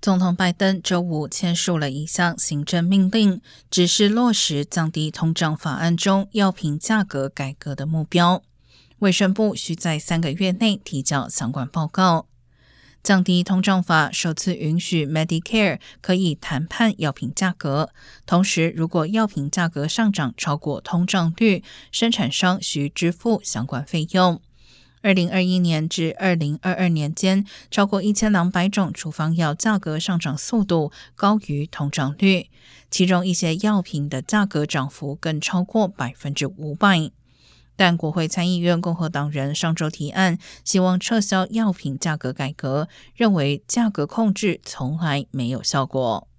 总统拜登周五签署了一项行政命令，指示落实降低通胀法案中药品价格改革的目标。卫生部需在三个月内提交相关报告。降低通胀法首次允许 Medicare 可以谈判药品价格，同时如果药品价格上涨超过通胀率，生产商需支付相关费用。二零二一年至二零二二年间，超过一千两百种处方药价格上涨速度高于通胀率，其中一些药品的价格涨幅更超过百分之五百。但国会参议院共和党人上周提案，希望撤销药品价格改革，认为价格控制从来没有效果。